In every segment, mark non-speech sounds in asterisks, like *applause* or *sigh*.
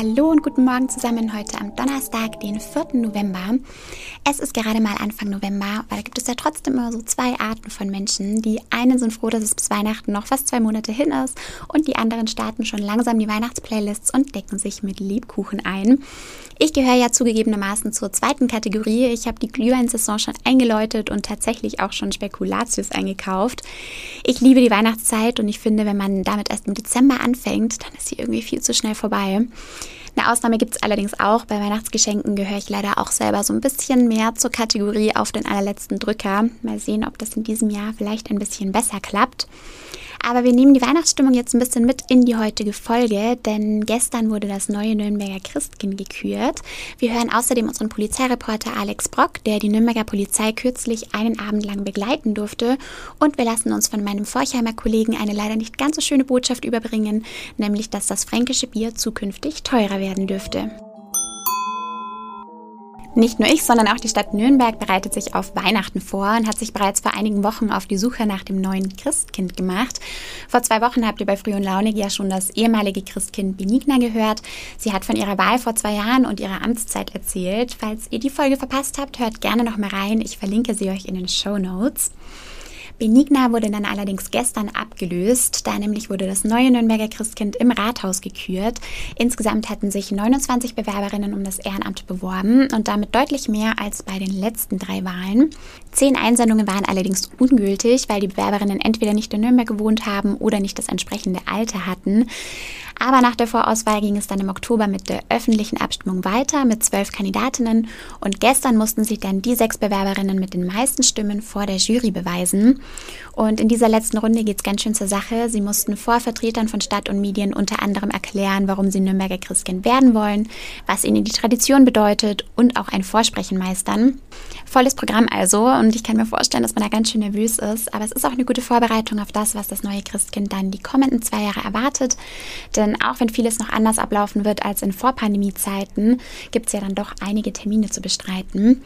Hallo und guten Morgen zusammen heute am Donnerstag, den 4. November. Es ist gerade mal Anfang November, aber da gibt es ja trotzdem immer so zwei Arten von Menschen. Die einen sind froh, dass es bis Weihnachten noch fast zwei Monate hin ist und die anderen starten schon langsam die Weihnachtsplaylists und decken sich mit Lebkuchen ein. Ich gehöre ja zugegebenermaßen zur zweiten Kategorie. Ich habe die Glühweinsaison schon eingeläutet und tatsächlich auch schon Spekulatius eingekauft. Ich liebe die Weihnachtszeit und ich finde, wenn man damit erst im Dezember anfängt, dann ist sie irgendwie viel zu schnell vorbei. Eine Ausnahme gibt es allerdings auch. Bei Weihnachtsgeschenken gehöre ich leider auch selber so ein bisschen mehr zur Kategorie auf den allerletzten Drücker. Mal sehen, ob das in diesem Jahr vielleicht ein bisschen besser klappt. Aber wir nehmen die Weihnachtsstimmung jetzt ein bisschen mit in die heutige Folge, denn gestern wurde das neue Nürnberger Christkind gekürt. Wir hören außerdem unseren Polizeireporter Alex Brock, der die Nürnberger Polizei kürzlich einen Abend lang begleiten durfte. Und wir lassen uns von meinem Forchheimer Kollegen eine leider nicht ganz so schöne Botschaft überbringen, nämlich dass das fränkische Bier zukünftig teurer werden dürfte. Nicht nur ich, sondern auch die Stadt Nürnberg bereitet sich auf Weihnachten vor und hat sich bereits vor einigen Wochen auf die Suche nach dem neuen Christkind gemacht. Vor zwei Wochen habt ihr bei Früh und Launig ja schon das ehemalige Christkind Benigna gehört. Sie hat von ihrer Wahl vor zwei Jahren und ihrer Amtszeit erzählt. Falls ihr die Folge verpasst habt, hört gerne noch mal rein. Ich verlinke sie euch in den Show Notes. Benigna wurde dann allerdings gestern abgelöst, da nämlich wurde das neue Nürnberger Christkind im Rathaus gekürt. Insgesamt hatten sich 29 Bewerberinnen um das Ehrenamt beworben und damit deutlich mehr als bei den letzten drei Wahlen. Zehn Einsendungen waren allerdings ungültig, weil die Bewerberinnen entweder nicht in Nürnberg gewohnt haben oder nicht das entsprechende Alter hatten. Aber nach der Vorauswahl ging es dann im Oktober mit der öffentlichen Abstimmung weiter mit zwölf Kandidatinnen und gestern mussten sich dann die sechs Bewerberinnen mit den meisten Stimmen vor der Jury beweisen. Und in dieser letzten Runde geht es ganz schön zur Sache. Sie mussten vor Vertretern von Stadt und Medien unter anderem erklären, warum sie Nürnberger Christkind werden wollen, was ihnen die Tradition bedeutet und auch ein Vorsprechen meistern. Volles Programm also und ich kann mir vorstellen, dass man da ganz schön nervös ist, aber es ist auch eine gute Vorbereitung auf das, was das neue Christkind dann die kommenden zwei Jahre erwartet. Denn auch wenn vieles noch anders ablaufen wird als in Vorpandemie-Zeiten, gibt es ja dann doch einige Termine zu bestreiten.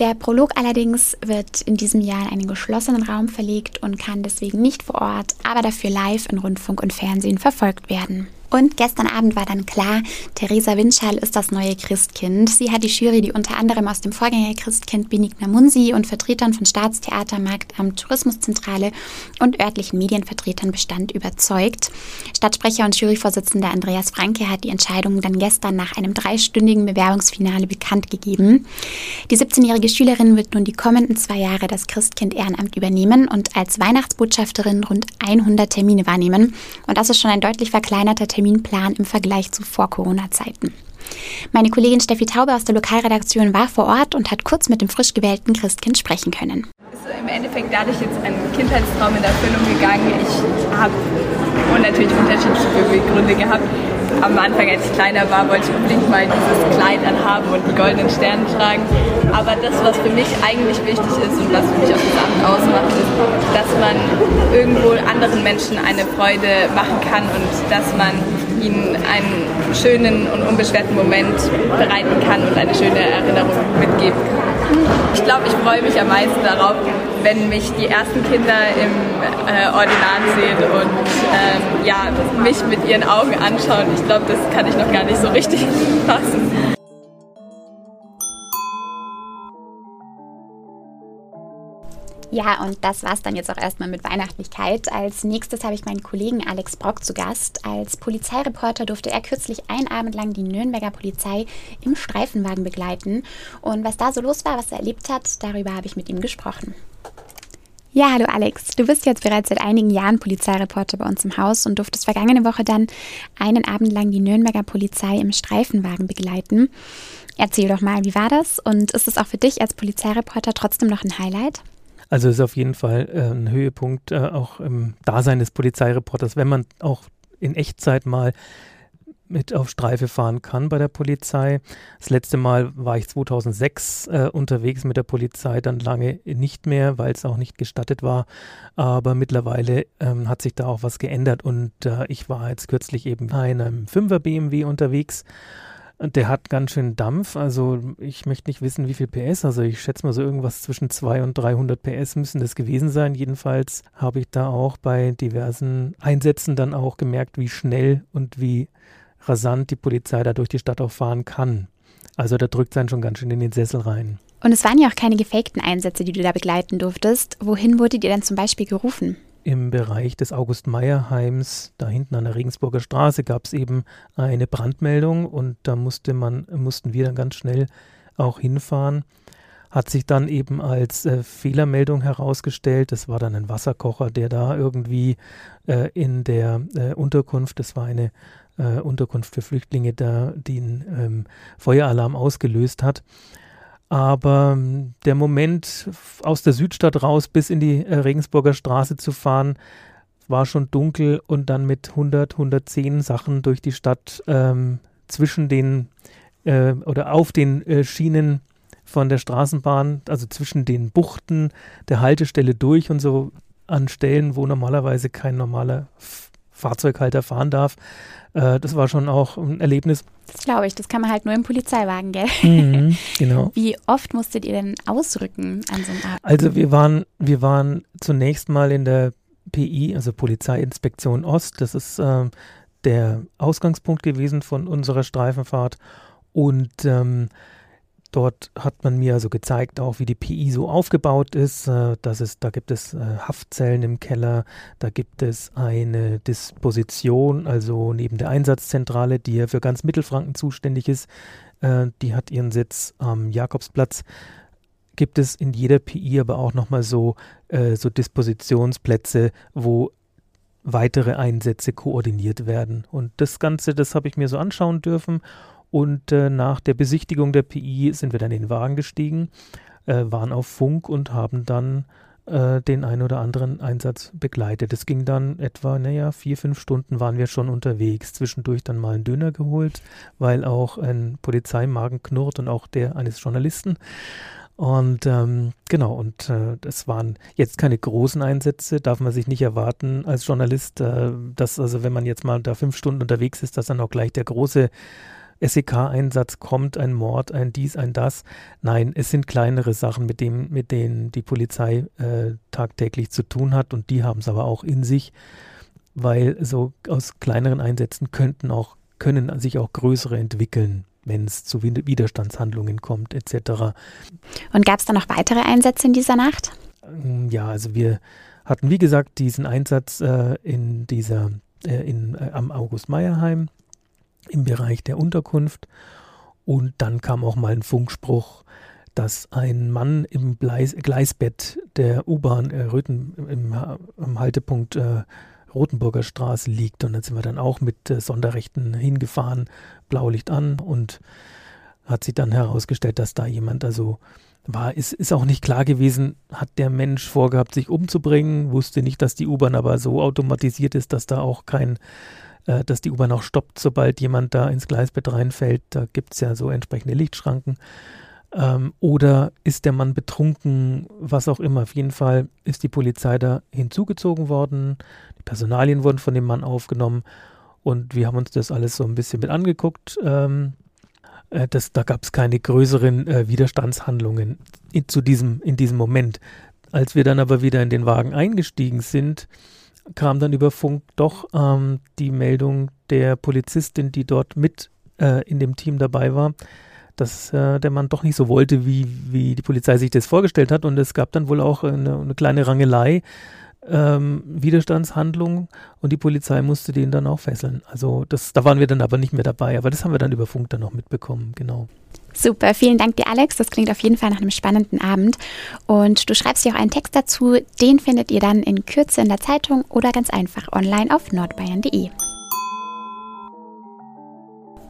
Der Prolog allerdings wird in diesem Jahr in einen geschlossenen Raum verlegt und kann deswegen nicht vor Ort, aber dafür live in Rundfunk und Fernsehen verfolgt werden. Und gestern Abend war dann klar, Theresa Winschall ist das neue Christkind. Sie hat die Jury, die unter anderem aus dem Vorgänger Christkind Benigna Munsi und Vertretern von Staatstheater, Marktamt, Tourismuszentrale und örtlichen Medienvertretern bestand, überzeugt. Stadtsprecher und Juryvorsitzender Andreas Franke hat die Entscheidung dann gestern nach einem dreistündigen Bewerbungsfinale bekannt gegeben. Die 17-jährige Schülerin wird nun die kommenden zwei Jahre das Christkind-Ehrenamt übernehmen und als Weihnachtsbotschafterin rund 100 Termine wahrnehmen. Und das ist schon ein deutlich verkleinerter Termin Terminplan im Vergleich zu Vor-Corona-Zeiten. Meine Kollegin Steffi Taube aus der Lokalredaktion war vor Ort und hat kurz mit dem frisch gewählten Christkind sprechen können. Ist im Endeffekt dadurch jetzt ein Kindheitstraum in Erfüllung gegangen. Ich habe und natürlich unterschiedliche Gründe gehabt. Am Anfang, als ich kleiner war, wollte ich unbedingt mal dieses Kleid anhaben und die goldenen Sterne tragen. Aber das, was für mich eigentlich wichtig ist und was für mich auch das Amt ausmacht, ist, dass man irgendwo anderen Menschen eine Freude machen kann und dass man ihnen einen schönen und unbeschwerten Moment bereiten kann und eine schöne Erinnerung mitgeben kann. Ich glaube, ich freue mich am meisten darauf, wenn mich die ersten Kinder im äh, Ordinat sehen und ähm, ja, mich mit ihren Augen anschauen. Ich glaube, das kann ich noch gar nicht so richtig *laughs* fassen. Ja, und das war es dann jetzt auch erstmal mit Weihnachtlichkeit. Als nächstes habe ich meinen Kollegen Alex Brock zu Gast. Als Polizeireporter durfte er kürzlich einen Abend lang die Nürnberger Polizei im Streifenwagen begleiten. Und was da so los war, was er erlebt hat, darüber habe ich mit ihm gesprochen. Ja, hallo Alex. Du bist jetzt bereits seit einigen Jahren Polizeireporter bei uns im Haus und durftest vergangene Woche dann einen Abend lang die Nürnberger Polizei im Streifenwagen begleiten. Erzähl doch mal, wie war das und ist es auch für dich als Polizeireporter trotzdem noch ein Highlight? Also ist auf jeden Fall äh, ein Höhepunkt äh, auch im Dasein des Polizeireporters, wenn man auch in Echtzeit mal mit auf Streife fahren kann bei der Polizei. Das letzte Mal war ich 2006 äh, unterwegs mit der Polizei, dann lange nicht mehr, weil es auch nicht gestattet war. Aber mittlerweile ähm, hat sich da auch was geändert und äh, ich war jetzt kürzlich eben bei einem 5er BMW unterwegs Der hat ganz schön Dampf, also ich möchte nicht wissen, wie viel PS, also ich schätze mal so irgendwas zwischen 200 und 300 PS müssen das gewesen sein. Jedenfalls habe ich da auch bei diversen Einsätzen dann auch gemerkt, wie schnell und wie rasant die Polizei da durch die Stadt auch fahren kann. Also da drückt es einen schon ganz schön in den Sessel rein. Und es waren ja auch keine gefakten Einsätze, die du da begleiten durftest. Wohin wurdet ihr denn zum Beispiel gerufen? Im Bereich des August-Meyer-Heims, da hinten an der Regensburger Straße, gab es eben eine Brandmeldung und da musste man, mussten wir dann ganz schnell auch hinfahren. Hat sich dann eben als äh, Fehlermeldung herausgestellt. Das war dann ein Wasserkocher, der da irgendwie äh, in der äh, Unterkunft, das war eine äh, Unterkunft für Flüchtlinge, da den ähm, Feueralarm ausgelöst hat. Aber ähm, der Moment, aus der Südstadt raus bis in die äh, Regensburger Straße zu fahren, war schon dunkel und dann mit 100, 110 Sachen durch die Stadt ähm, zwischen den äh, oder auf den äh, Schienen von der Straßenbahn, also zwischen den Buchten der Haltestelle durch und so an Stellen, wo normalerweise kein normaler Fahrzeughalter fahren darf. Äh, das war schon auch ein Erlebnis. Das glaube ich, das kann man halt nur im Polizeiwagen, gell? Mhm, *laughs* genau. Wie oft musstet ihr denn ausrücken an so einem Abend? Also wir waren, wir waren zunächst mal in der PI, also Polizeiinspektion Ost. Das ist äh, der Ausgangspunkt gewesen von unserer Streifenfahrt. Und ähm, Dort hat man mir also gezeigt, auch wie die PI so aufgebaut ist. Äh, dass es, da gibt es äh, Haftzellen im Keller, da gibt es eine Disposition, also neben der Einsatzzentrale, die ja für ganz Mittelfranken zuständig ist. Äh, die hat ihren Sitz am Jakobsplatz. Gibt es in jeder PI aber auch nochmal so, so Dispositionsplätze, wo weitere Einsätze koordiniert werden. Und das Ganze, das habe ich mir so anschauen dürfen und äh, nach der Besichtigung der PI sind wir dann in den Wagen gestiegen, äh, waren auf Funk und haben dann äh, den ein oder anderen Einsatz begleitet. Es ging dann etwa, naja, vier, fünf Stunden waren wir schon unterwegs. Zwischendurch dann mal einen Döner geholt, weil auch ein Polizeimagen knurrt und auch der eines Journalisten. Und ähm, genau, und äh, das waren jetzt keine großen Einsätze, darf man sich nicht erwarten als Journalist, äh, dass also wenn man jetzt mal da fünf Stunden unterwegs ist, dass dann auch gleich der große SEK-Einsatz kommt, ein Mord, ein dies, ein das. Nein, es sind kleinere Sachen, mit, dem, mit denen die Polizei äh, tagtäglich zu tun hat und die haben es aber auch in sich, weil so aus kleineren Einsätzen könnten auch, können sich auch größere entwickeln wenn es zu Widerstandshandlungen kommt, etc. Und gab es da noch weitere Einsätze in dieser Nacht? Ähm, ja, also wir hatten, wie gesagt, diesen Einsatz äh, in dieser, äh, in, äh, am August-Meierheim im Bereich der Unterkunft. Und dann kam auch mal ein Funkspruch, dass ein Mann im Gleis, Gleisbett der U-Bahn äh, im, im Haltepunkt äh, Rotenburger Straße liegt. Und dann sind wir dann auch mit äh, Sonderrechten hingefahren, Blaulicht an und hat sich dann herausgestellt, dass da jemand also war. Ist, ist auch nicht klar gewesen, hat der Mensch vorgehabt, sich umzubringen, wusste nicht, dass die U-Bahn aber so automatisiert ist, dass da auch kein äh, dass die U-Bahn auch stoppt, sobald jemand da ins Gleisbett reinfällt. Da gibt es ja so entsprechende Lichtschranken. Ähm, oder ist der Mann betrunken, was auch immer. Auf jeden Fall ist die Polizei da hinzugezogen worden. Die Personalien wurden von dem Mann aufgenommen und wir haben uns das alles so ein bisschen mit angeguckt. Ähm, äh, das, da gab es keine größeren äh, Widerstandshandlungen in, zu diesem, in diesem Moment. Als wir dann aber wieder in den Wagen eingestiegen sind, kam dann über Funk doch ähm, die Meldung der Polizistin, die dort mit äh, in dem Team dabei war, dass äh, der Mann doch nicht so wollte, wie, wie die Polizei sich das vorgestellt hat. Und es gab dann wohl auch eine, eine kleine Rangelei, ähm, Widerstandshandlung und die Polizei musste den dann auch fesseln. Also das, da waren wir dann aber nicht mehr dabei, aber das haben wir dann über Funk dann noch mitbekommen, genau. Super, vielen Dank dir, Alex. Das klingt auf jeden Fall nach einem spannenden Abend. Und du schreibst dir auch einen Text dazu. Den findet ihr dann in Kürze in der Zeitung oder ganz einfach online auf nordbayern.de.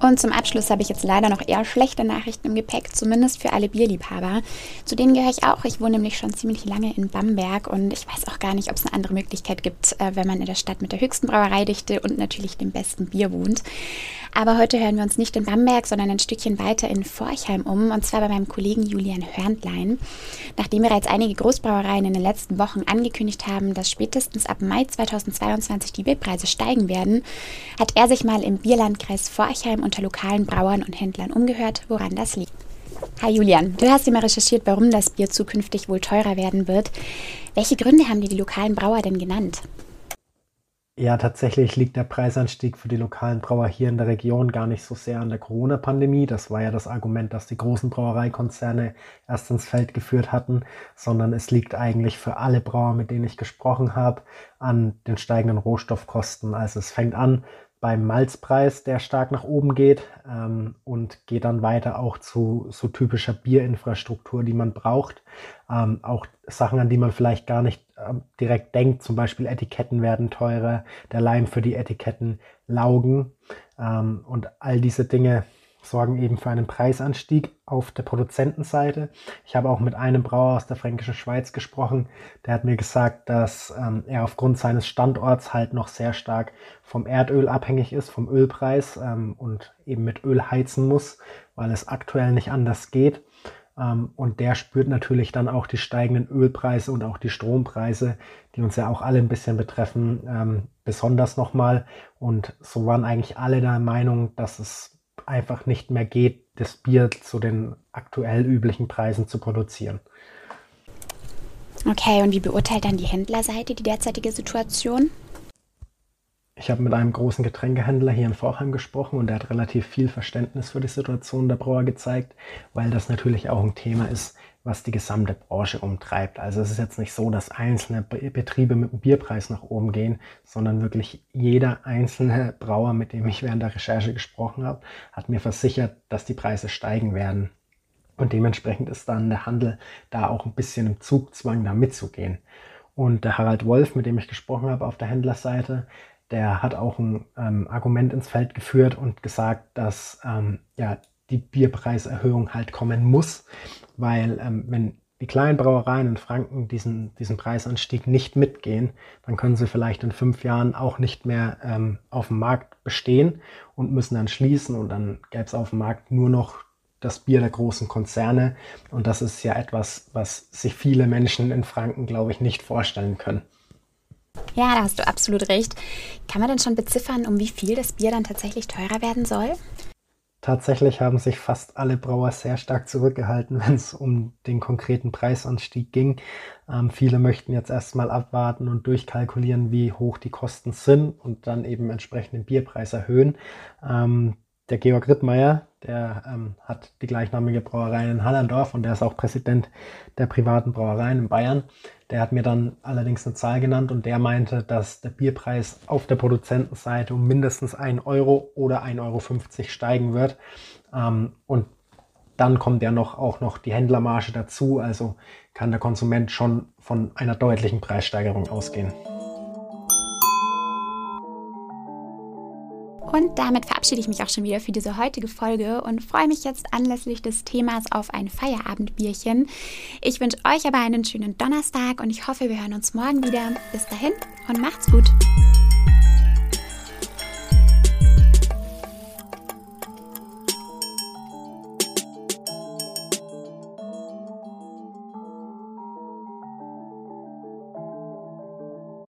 Und zum Abschluss habe ich jetzt leider noch eher schlechte Nachrichten im Gepäck, zumindest für alle Bierliebhaber. Zu denen gehöre ich auch. Ich wohne nämlich schon ziemlich lange in Bamberg und ich weiß auch gar nicht, ob es eine andere Möglichkeit gibt, äh, wenn man in der Stadt mit der höchsten Brauereidichte und natürlich dem besten Bier wohnt. Aber heute hören wir uns nicht in Bamberg, sondern ein Stückchen weiter in Forchheim um, und zwar bei meinem Kollegen Julian Hörndlein. Nachdem bereits einige Großbrauereien in den letzten Wochen angekündigt haben, dass spätestens ab Mai 2022 die Bierpreise steigen werden, hat er sich mal im Bierlandkreis Forchheim unter lokalen Brauern und Händlern umgehört, woran das liegt. Hi Julian, du hast immer recherchiert, warum das Bier zukünftig wohl teurer werden wird. Welche Gründe haben dir die lokalen Brauer denn genannt? Ja, tatsächlich liegt der Preisanstieg für die lokalen Brauer hier in der Region gar nicht so sehr an der Corona-Pandemie. Das war ja das Argument, das die großen Brauereikonzerne erst ins Feld geführt hatten, sondern es liegt eigentlich für alle Brauer, mit denen ich gesprochen habe, an den steigenden Rohstoffkosten. Also es fängt an beim Malzpreis, der stark nach oben geht ähm, und geht dann weiter auch zu so typischer Bierinfrastruktur, die man braucht. Ähm, auch Sachen, an die man vielleicht gar nicht ähm, direkt denkt, zum Beispiel Etiketten werden teurer, der Leim für die Etiketten, Laugen ähm, und all diese Dinge sorgen eben für einen Preisanstieg auf der Produzentenseite. Ich habe auch mit einem Brauer aus der Fränkischen Schweiz gesprochen. Der hat mir gesagt, dass ähm, er aufgrund seines Standorts halt noch sehr stark vom Erdöl abhängig ist, vom Ölpreis ähm, und eben mit Öl heizen muss, weil es aktuell nicht anders geht. Ähm, und der spürt natürlich dann auch die steigenden Ölpreise und auch die Strompreise, die uns ja auch alle ein bisschen betreffen, ähm, besonders nochmal. Und so waren eigentlich alle der Meinung, dass es einfach nicht mehr geht, das Bier zu den aktuell üblichen Preisen zu produzieren. Okay, und wie beurteilt dann die Händlerseite die derzeitige Situation? Ich habe mit einem großen Getränkehändler hier in Vorheim gesprochen und er hat relativ viel Verständnis für die Situation der Brauer gezeigt, weil das natürlich auch ein Thema ist, was die gesamte Branche umtreibt. Also es ist jetzt nicht so, dass einzelne Betriebe mit dem Bierpreis nach oben gehen, sondern wirklich jeder einzelne *laughs* Brauer, mit dem ich während der Recherche gesprochen habe, hat mir versichert, dass die Preise steigen werden. Und dementsprechend ist dann der Handel da auch ein bisschen im Zugzwang, da mitzugehen. Und der Harald Wolf, mit dem ich gesprochen habe auf der Händlerseite, der hat auch ein ähm, Argument ins Feld geführt und gesagt, dass ähm, ja, die Bierpreiserhöhung halt kommen muss, weil ähm, wenn die kleinen Brauereien in Franken diesen, diesen Preisanstieg nicht mitgehen, dann können sie vielleicht in fünf Jahren auch nicht mehr ähm, auf dem Markt bestehen und müssen dann schließen und dann gäbe es auf dem Markt nur noch das Bier der großen Konzerne und das ist ja etwas, was sich viele Menschen in Franken, glaube ich, nicht vorstellen können. Ja, da hast du absolut recht. Kann man denn schon beziffern, um wie viel das Bier dann tatsächlich teurer werden soll? Tatsächlich haben sich fast alle Brauer sehr stark zurückgehalten, *laughs* wenn es um den konkreten Preisanstieg ging. Ähm, viele möchten jetzt erstmal abwarten und durchkalkulieren, wie hoch die Kosten sind und dann eben entsprechend den Bierpreis erhöhen. Ähm, der Georg Rittmeier, der ähm, hat die gleichnamige Brauerei in Hallandorf und der ist auch Präsident der privaten Brauereien in Bayern. Der hat mir dann allerdings eine Zahl genannt und der meinte, dass der Bierpreis auf der Produzentenseite um mindestens 1 Euro oder 1,50 Euro steigen wird. Ähm, und dann kommt ja noch auch noch die Händlermarge dazu, also kann der Konsument schon von einer deutlichen Preissteigerung ausgehen. Und damit verabschiede ich mich auch schon wieder für diese heutige Folge und freue mich jetzt anlässlich des Themas auf ein Feierabendbierchen. Ich wünsche euch aber einen schönen Donnerstag und ich hoffe, wir hören uns morgen wieder. Bis dahin und macht's gut.